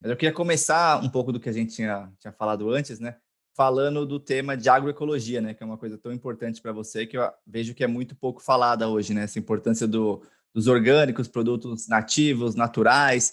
Mas eu queria começar um pouco do que a gente tinha, tinha falado antes, né? Falando do tema de agroecologia, né? Que é uma coisa tão importante para você que eu vejo que é muito pouco falada hoje, né? Essa importância do, dos orgânicos, produtos nativos, naturais.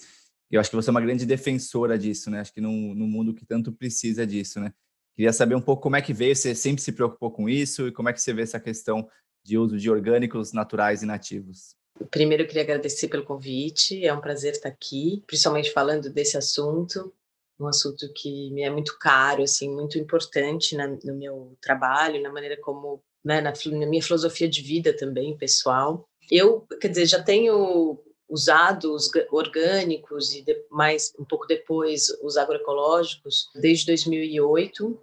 Eu acho que você é uma grande defensora disso, né? Acho que num, num mundo que tanto precisa disso, né? Queria saber um pouco como é que veio, você sempre se preocupou com isso e como é que você vê essa questão de uso de orgânicos naturais e nativos. Primeiro, eu queria agradecer pelo convite, é um prazer estar aqui, principalmente falando desse assunto, um assunto que me é muito caro, assim, muito importante na, no meu trabalho, na maneira como, né, na, na minha filosofia de vida também, pessoal. Eu, quer dizer, já tenho usado os orgânicos e mais um pouco depois os agroecológicos desde 2008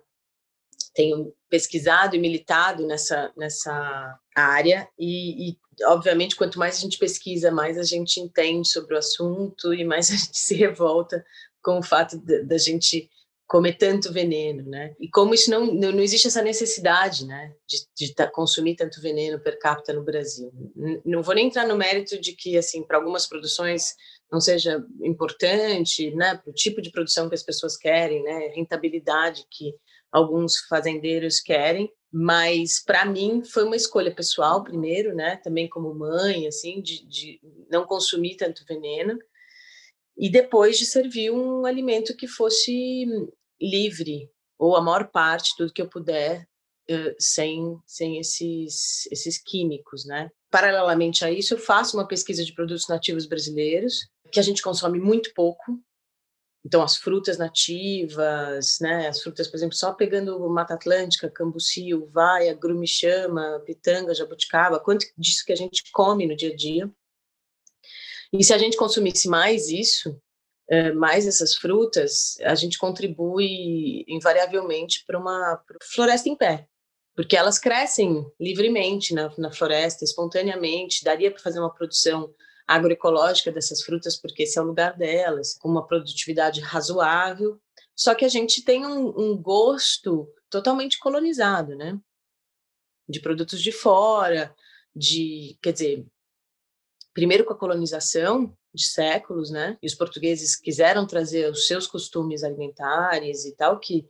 tenho pesquisado e militado nessa, nessa área e, e, obviamente, quanto mais a gente pesquisa, mais a gente entende sobre o assunto e mais a gente se revolta com o fato da gente comer tanto veneno, né? E como isso não, não, não existe essa necessidade, né, de, de consumir tanto veneno per capita no Brasil. Não vou nem entrar no mérito de que, assim, para algumas produções não seja importante, né, para o tipo de produção que as pessoas querem, né, rentabilidade que alguns fazendeiros querem, mas para mim foi uma escolha pessoal primeiro, né, também como mãe, assim, de, de não consumir tanto veneno e depois de servir um alimento que fosse livre ou a maior parte tudo que eu puder uh, sem sem esses esses químicos, né? Paralelamente a isso, eu faço uma pesquisa de produtos nativos brasileiros que a gente consome muito pouco, então, as frutas nativas, né? As frutas, por exemplo, só pegando Mata Atlântica, cambuci, uvaia, grumichama, pitanga, jabuticaba, quanto disso que a gente come no dia a dia. E se a gente consumisse mais isso, eh, mais essas frutas, a gente contribui invariavelmente para uma floresta em pé, porque elas crescem livremente na, na floresta, espontaneamente, daria para fazer uma produção agroecológica dessas frutas, porque esse é o lugar delas, com uma produtividade razoável. Só que a gente tem um, um gosto totalmente colonizado, né? De produtos de fora, de, quer dizer, primeiro com a colonização de séculos, né? E os portugueses quiseram trazer os seus costumes alimentares e tal, que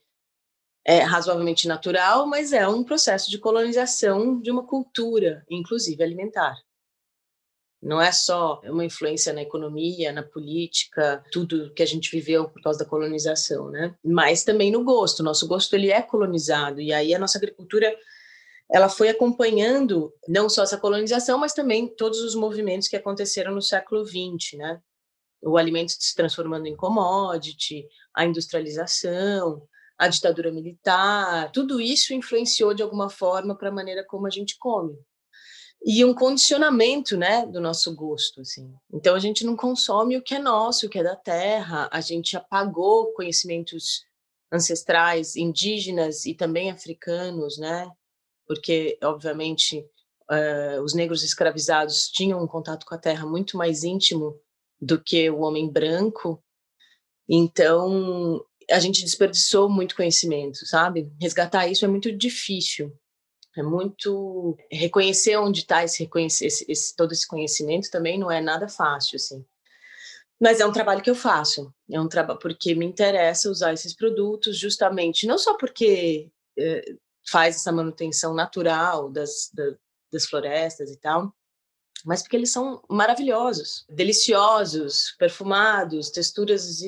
é razoavelmente natural, mas é um processo de colonização de uma cultura, inclusive alimentar. Não é só uma influência na economia, na política, tudo que a gente viveu por causa da colonização, né? Mas também no gosto. Nosso gosto ele é colonizado e aí a nossa agricultura ela foi acompanhando não só essa colonização, mas também todos os movimentos que aconteceram no século XX, né? O alimento se transformando em commodity, a industrialização, a ditadura militar, tudo isso influenciou de alguma forma para a maneira como a gente come e um condicionamento, né, do nosso gosto, assim. Então a gente não consome o que é nosso, o que é da terra. A gente apagou conhecimentos ancestrais, indígenas e também africanos, né? Porque obviamente uh, os negros escravizados tinham um contato com a terra muito mais íntimo do que o homem branco. Então a gente desperdiçou muito conhecimento, sabe? Resgatar isso é muito difícil. É muito reconhecer onde está esse, esse, esse, todo esse conhecimento também não é nada fácil, assim. Mas é um trabalho que eu faço. É um trabalho porque me interessa usar esses produtos justamente não só porque é, faz essa manutenção natural das, da, das florestas e tal, mas porque eles são maravilhosos, deliciosos, perfumados, texturas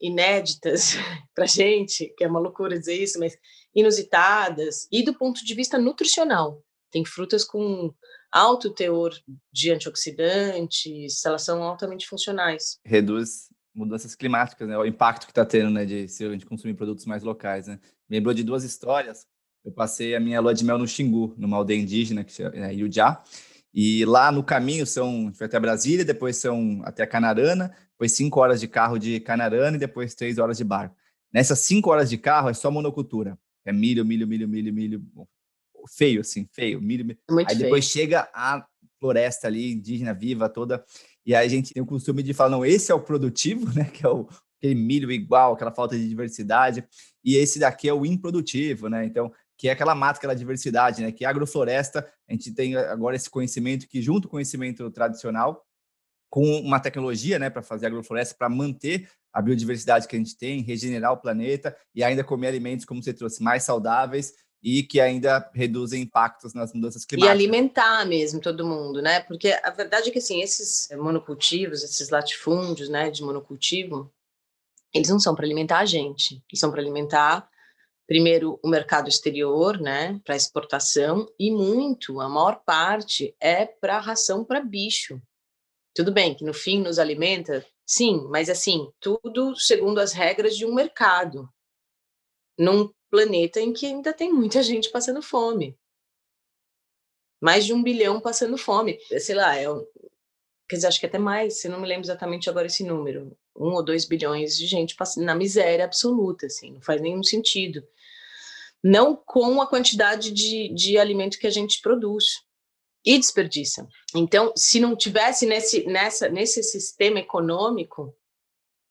inéditas para gente, que é uma loucura dizer isso, mas inusitadas, e do ponto de vista nutricional. Tem frutas com alto teor de antioxidantes, elas são altamente funcionais. Reduz mudanças climáticas, né? O impacto que está tendo, né, de se a gente consumir produtos mais locais, né? Me lembrou de duas histórias. Eu passei a minha lua de mel no Xingu, numa aldeia indígena, que é né, Iujá, e lá no caminho são, foi até Brasília, depois são até Canarana, depois cinco horas de carro de Canarana e depois três horas de barco. Nessas cinco horas de carro é só monocultura. É milho, milho, milho, milho, milho. Feio, assim, feio. Milho, milho. Muito aí feio. depois chega a floresta ali, indígena viva toda. E aí a gente tem o costume de falar, não, esse é o produtivo, né? Que é o, aquele milho igual, aquela falta de diversidade. E esse daqui é o improdutivo, né? Então, que é aquela mata, aquela diversidade, né? Que é agrofloresta, a gente tem agora esse conhecimento que, junto com o conhecimento tradicional, com uma tecnologia né, para fazer agrofloresta, para manter a biodiversidade que a gente tem, regenerar o planeta e ainda comer alimentos, como você trouxe, mais saudáveis e que ainda reduzem impactos nas mudanças climáticas. E alimentar mesmo todo mundo, né? Porque a verdade é que assim, esses monocultivos, esses latifúndios, né, de monocultivo, eles não são para alimentar a gente, eles são para alimentar primeiro o mercado exterior, né, para exportação e muito, a maior parte é para ração para bicho. Tudo bem que no fim nos alimenta, sim, mas assim, tudo segundo as regras de um mercado. Num planeta em que ainda tem muita gente passando fome. Mais de um bilhão passando fome. Sei lá, é, quer dizer, acho que até mais, se não me lembro exatamente agora esse número. Um ou dois bilhões de gente na miséria absoluta, assim, não faz nenhum sentido. Não com a quantidade de, de alimento que a gente produz e desperdiça. Então, se não tivesse nesse, nessa, nesse sistema econômico,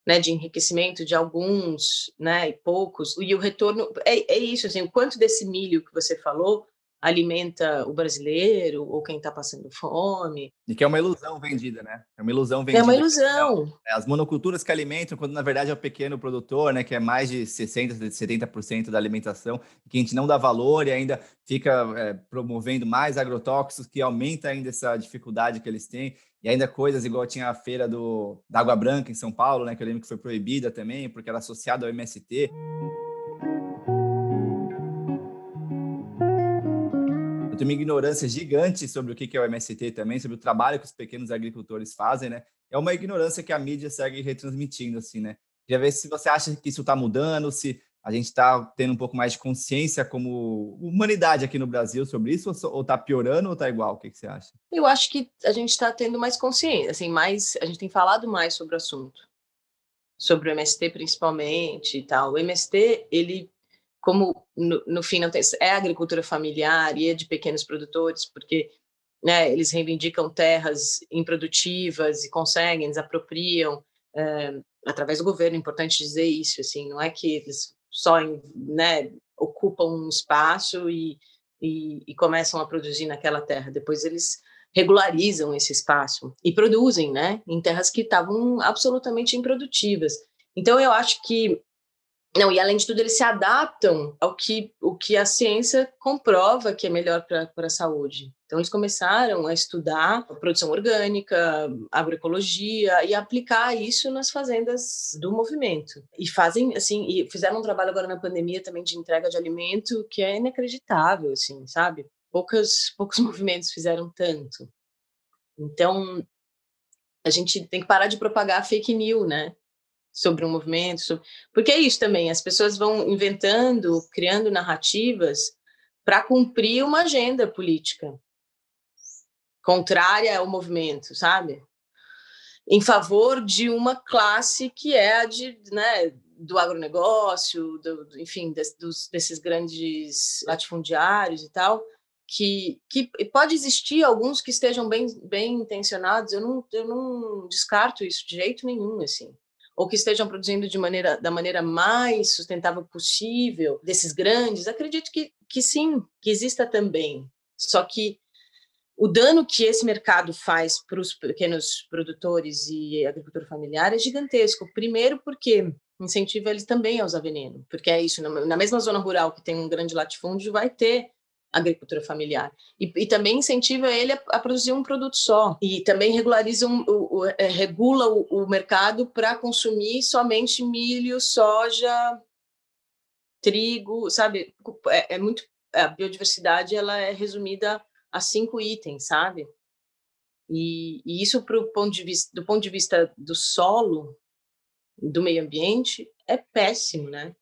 né, de enriquecimento de alguns, né, e poucos, e o retorno é, é isso, assim, o quanto desse milho que você falou alimenta o brasileiro ou quem está passando fome. E que é uma ilusão vendida, né? É uma ilusão vendida. É uma ilusão. É, as monoculturas que alimentam, quando na verdade é o pequeno produtor, né? Que é mais de 60%, 70% da alimentação, que a gente não dá valor e ainda fica é, promovendo mais agrotóxicos, que aumenta ainda essa dificuldade que eles têm. E ainda coisas igual tinha a feira do, da Água Branca em São Paulo, né? Que eu lembro que foi proibida também, porque era associada ao MST. Tenho uma ignorância gigante sobre o que é o MST também, sobre o trabalho que os pequenos agricultores fazem, né? É uma ignorância que a mídia segue retransmitindo, assim, né? Queria ver se você acha que isso está mudando, se a gente está tendo um pouco mais de consciência como humanidade aqui no Brasil sobre isso, ou está piorando ou está igual? O que, que, você acha? Eu acho que a gente está tendo mais consciência, assim, mais, a gente tem falado mais sobre o assunto, sobre o MST principalmente e tal. O MST, ele como no, no fim não tem, é agricultura familiar e é de pequenos produtores, porque né, eles reivindicam terras improdutivas e conseguem, desapropriam é, através do governo, é importante dizer isso, assim, não é que eles só né, ocupam um espaço e, e, e começam a produzir naquela terra, depois eles regularizam esse espaço e produzem, né, em terras que estavam absolutamente improdutivas. Então eu acho que não, e além de tudo, eles se adaptam ao que, o que a ciência comprova que é melhor para a saúde. Então, eles começaram a estudar a produção orgânica, agroecologia e aplicar isso nas fazendas do movimento. E fazem, assim, e fizeram um trabalho agora na pandemia também de entrega de alimento que é inacreditável, assim, sabe? Poucas, poucos movimentos fizeram tanto. Então, a gente tem que parar de propagar fake news, né? Sobre um movimento, sobre... porque é isso também, as pessoas vão inventando, criando narrativas para cumprir uma agenda política contrária ao movimento, sabe? Em favor de uma classe que é a de, né, do agronegócio, do, enfim, des, dos, desses grandes latifundiários e tal, que, que pode existir alguns que estejam bem, bem intencionados, eu não, eu não descarto isso de jeito nenhum, assim ou que estejam produzindo de maneira, da maneira mais sustentável possível, desses grandes, acredito que, que sim, que exista também. Só que o dano que esse mercado faz para os pequenos produtores e agricultura familiar é gigantesco. Primeiro, porque incentiva eles também a usar veneno, porque é isso, na mesma zona rural que tem um grande latifúndio, vai ter agricultura familiar. E, e também incentiva ele a, a, produzir um produto só. E também regulariza um, o, o, é, regula o, o mercado para consumir somente milho, soja, trigo, sabe? É, é, muito a biodiversidade ela é resumida a cinco itens, sabe? E, e isso pro ponto de vista, do ponto de vista do solo, do meio ambiente, é péssimo, né?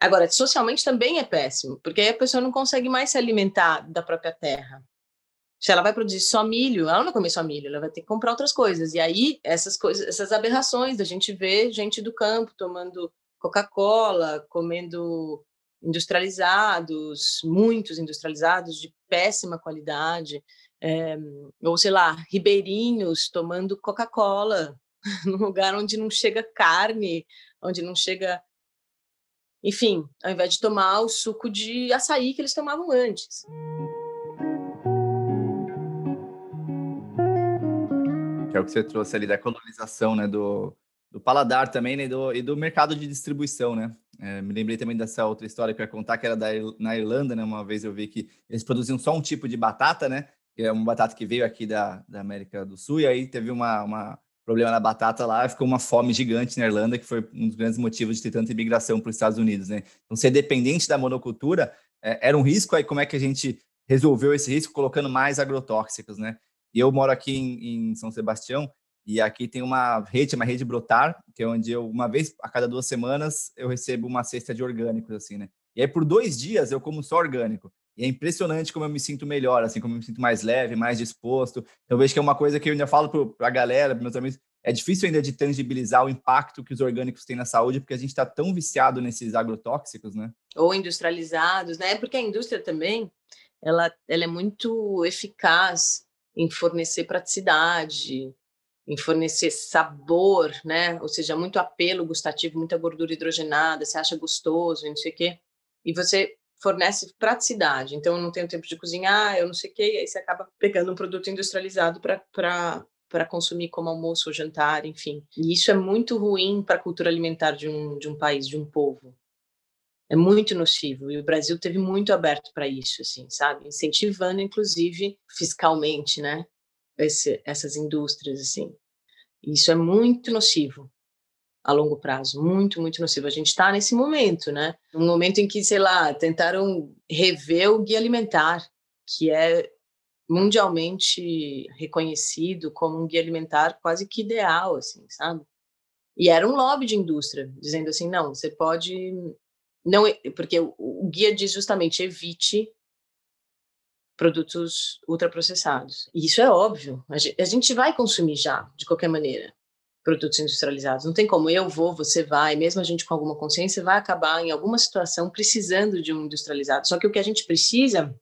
Agora, socialmente também é péssimo, porque aí a pessoa não consegue mais se alimentar da própria terra. Se ela vai produzir só milho, ela não vai comer só milho, ela vai ter que comprar outras coisas. E aí, essas coisas, essas aberrações da gente ver gente do campo tomando Coca-Cola, comendo industrializados, muitos industrializados de péssima qualidade, é, ou sei lá, ribeirinhos tomando Coca-Cola, num lugar onde não chega carne, onde não chega enfim, ao invés de tomar o suco de açaí que eles tomavam antes. É é o que você trouxe ali da colonização, né, do, do paladar também, né, e do, e do mercado de distribuição, né? É, me lembrei também dessa outra história que eu ia contar, que era da, na Irlanda, né? Uma vez eu vi que eles produziam só um tipo de batata, né? Que é uma batata que veio aqui da, da América do Sul, e aí teve uma, uma problema na batata lá, ficou uma fome gigante na Irlanda, que foi um dos grandes motivos de ter tanta imigração para os Estados Unidos, né? Então, ser dependente da monocultura é, era um risco, aí como é que a gente resolveu esse risco colocando mais agrotóxicos, né? E eu moro aqui em, em São Sebastião, e aqui tem uma rede, uma rede Brotar, que é onde eu, uma vez a cada duas semanas, eu recebo uma cesta de orgânicos, assim, né? E aí, por dois dias, eu como só orgânico. E é impressionante como eu me sinto melhor, assim, como eu me sinto mais leve, mais disposto. Eu vejo que é uma coisa que eu ainda falo para a galera, para meus amigos, é difícil ainda de tangibilizar o impacto que os orgânicos têm na saúde, porque a gente está tão viciado nesses agrotóxicos, né? Ou industrializados, né? Porque a indústria também, ela, ela é muito eficaz em fornecer praticidade, em fornecer sabor, né? Ou seja, muito apelo gustativo, muita gordura hidrogenada, você acha gostoso, não sei o quê. E você fornece praticidade. Então, eu não tenho tempo de cozinhar, eu não sei o quê, e aí você acaba pegando um produto industrializado para consumir como almoço ou jantar, enfim. E isso é muito ruim para a cultura alimentar de um, de um país, de um povo. É muito nocivo. E o Brasil teve muito aberto para isso, assim, sabe? Incentivando, inclusive, fiscalmente, né? esse, essas indústrias, assim. Isso é muito nocivo a longo prazo, muito, muito nocivo. A gente está nesse momento, né? Um momento em que, sei lá, tentaram rever o guia alimentar, que é mundialmente reconhecido como um guia alimentar quase que ideal, assim, sabe? E era um lobby de indústria, dizendo assim, não, você pode não, porque o, guia diz justamente evite produtos ultraprocessados. E isso é óbvio. A gente vai consumir já, de qualquer maneira, produtos industrializados. Não tem como eu vou, você vai, mesmo a gente com alguma consciência, vai acabar em alguma situação precisando de um industrializado. Só que o que a gente precisa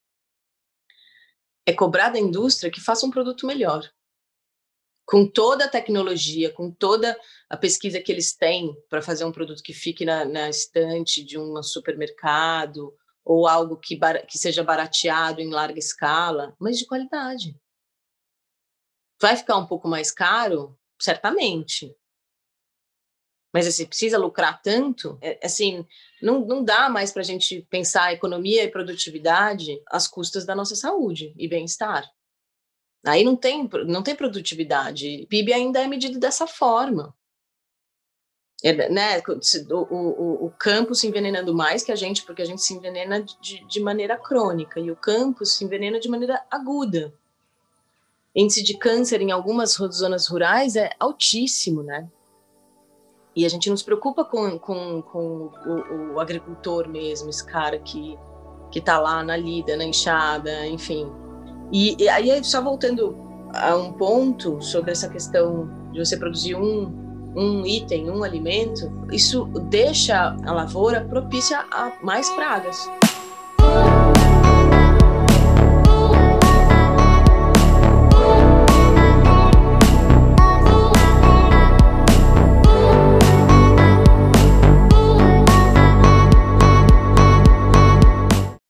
é cobrar da indústria que faça um produto melhor. Com toda a tecnologia, com toda a pesquisa que eles têm para fazer um produto que fique na, na estante de um supermercado ou algo que, que seja barateado em larga escala, mas de qualidade. Vai ficar um pouco mais caro? Certamente. Mas assim, precisa lucrar tanto? É, assim, não, não dá mais para a gente pensar economia e produtividade às custas da nossa saúde e bem-estar. Aí não tem, não tem produtividade. PIB ainda é medido dessa forma. É, né, o, o, o campo se envenenando mais que a gente, porque a gente se envenena de, de maneira crônica, e o campo se envenena de maneira aguda. Índice de câncer em algumas zonas rurais é altíssimo, né? E a gente não se preocupa com, com, com o, o agricultor mesmo, esse cara que, que tá lá na lida, na enxada, enfim. E, e aí, só voltando a um ponto sobre essa questão de você produzir um um item, um alimento, isso deixa a lavoura propícia a mais pragas.